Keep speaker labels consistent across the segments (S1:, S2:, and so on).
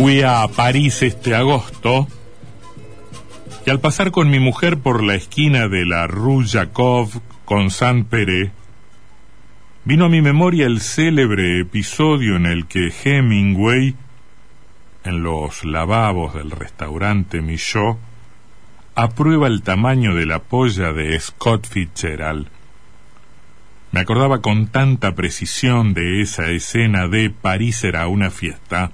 S1: Fui a París este agosto y al pasar con mi mujer por la esquina de la Rue Jacob con Saint-Péray, vino a mi memoria el célebre episodio en el que Hemingway, en los lavabos del restaurante Michaud, aprueba el tamaño de la polla de Scott Fitzgerald. Me acordaba con tanta precisión de esa escena de París era una fiesta,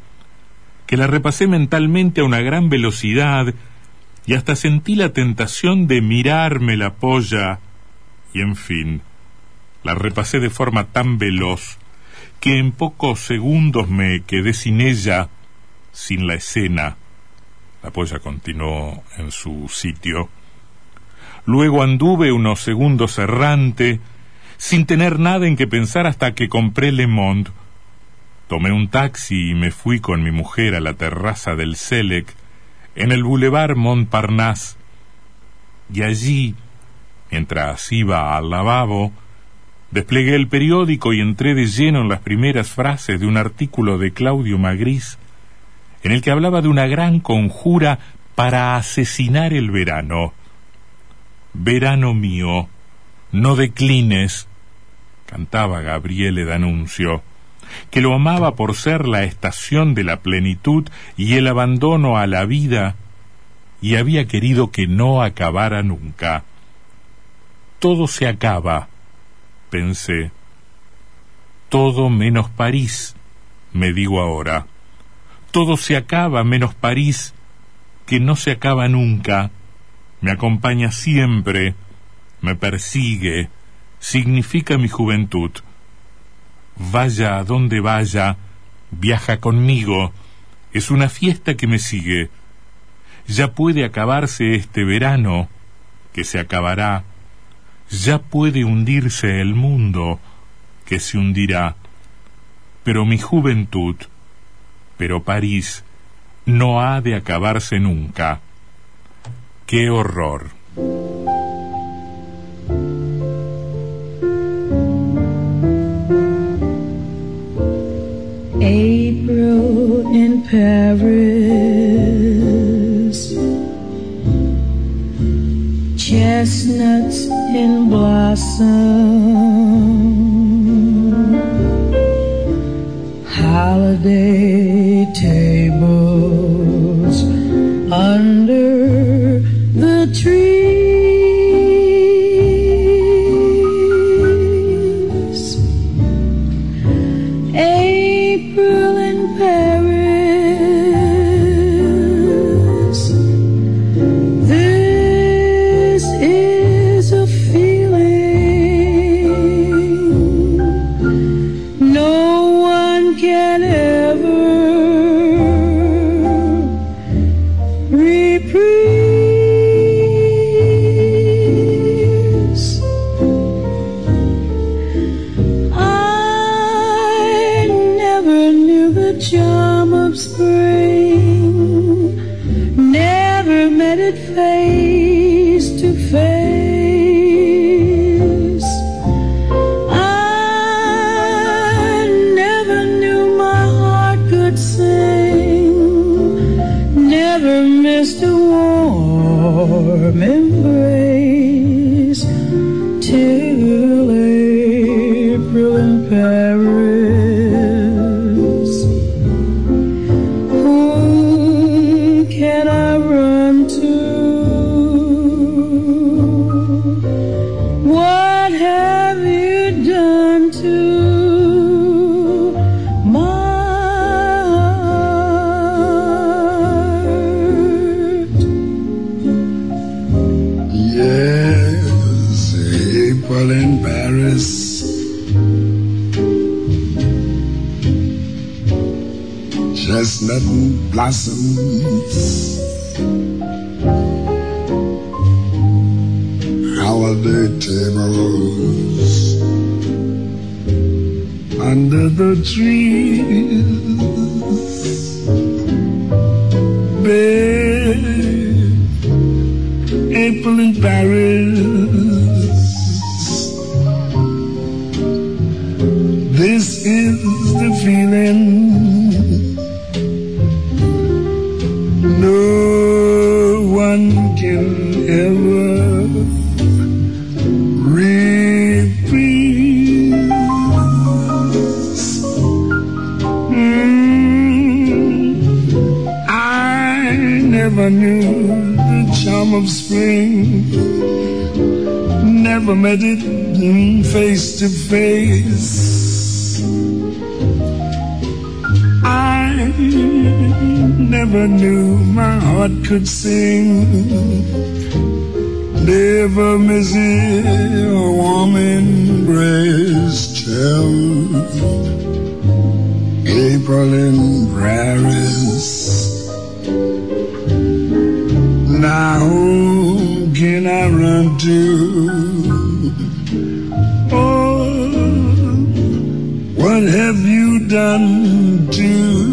S1: que la repasé mentalmente a una gran velocidad y hasta sentí la tentación de mirarme la polla y en fin, la repasé de forma tan veloz que en pocos segundos me quedé sin ella, sin la escena. La polla continuó en su sitio. Luego anduve unos segundos errante, sin tener nada en que pensar hasta que compré Le Monde Tomé un taxi y me fui con mi mujer a la terraza del Selec en el boulevard Montparnasse. Y allí, mientras iba al lavabo, desplegué el periódico y entré de lleno en las primeras frases de un artículo de Claudio Magris en el que hablaba de una gran conjura para asesinar el verano. Verano mío, no declines, cantaba Gabriele D'Annunzio que lo amaba por ser la estación de la plenitud y el abandono a la vida, y había querido que no acabara nunca. Todo se acaba, pensé. Todo menos París, me digo ahora. Todo se acaba menos París, que no se acaba nunca, me acompaña siempre, me persigue, significa mi juventud vaya a donde vaya, viaja conmigo, es una fiesta que me sigue. Ya puede acabarse este verano, que se acabará, ya puede hundirse el mundo, que se hundirá, pero mi juventud, pero París, no ha de acabarse nunca. ¡Qué horror!
S2: holiday table.
S3: Blossoms. Holiday tables under the trees. Bed, April in Paris. Of spring, never met it face to face. I never knew my heart could sing. Never missing a warm embrace till April in Paris. Run? Oh, what have you done to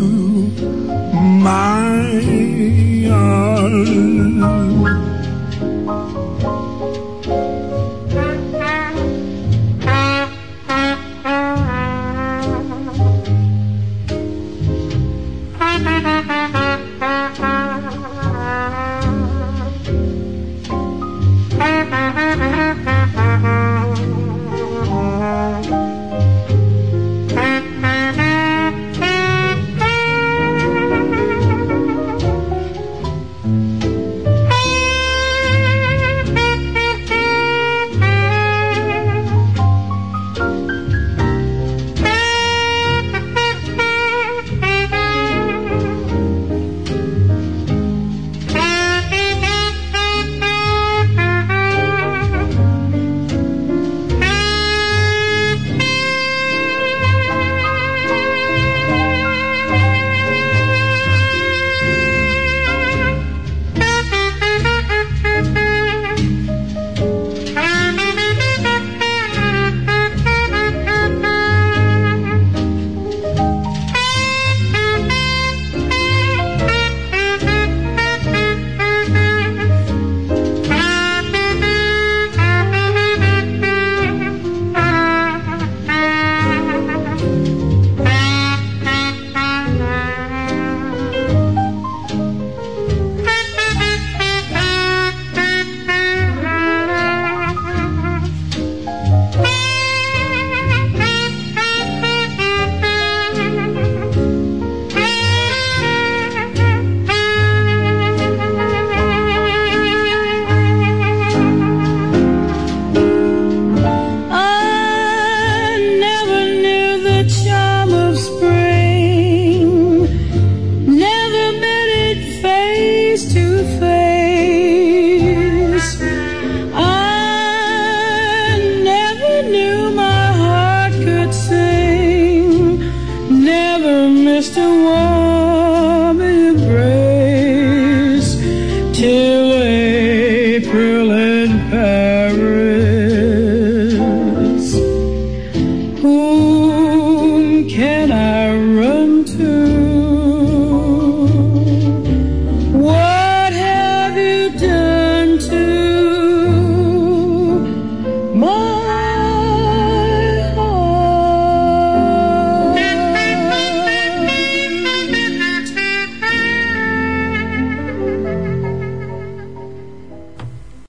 S2: Oh.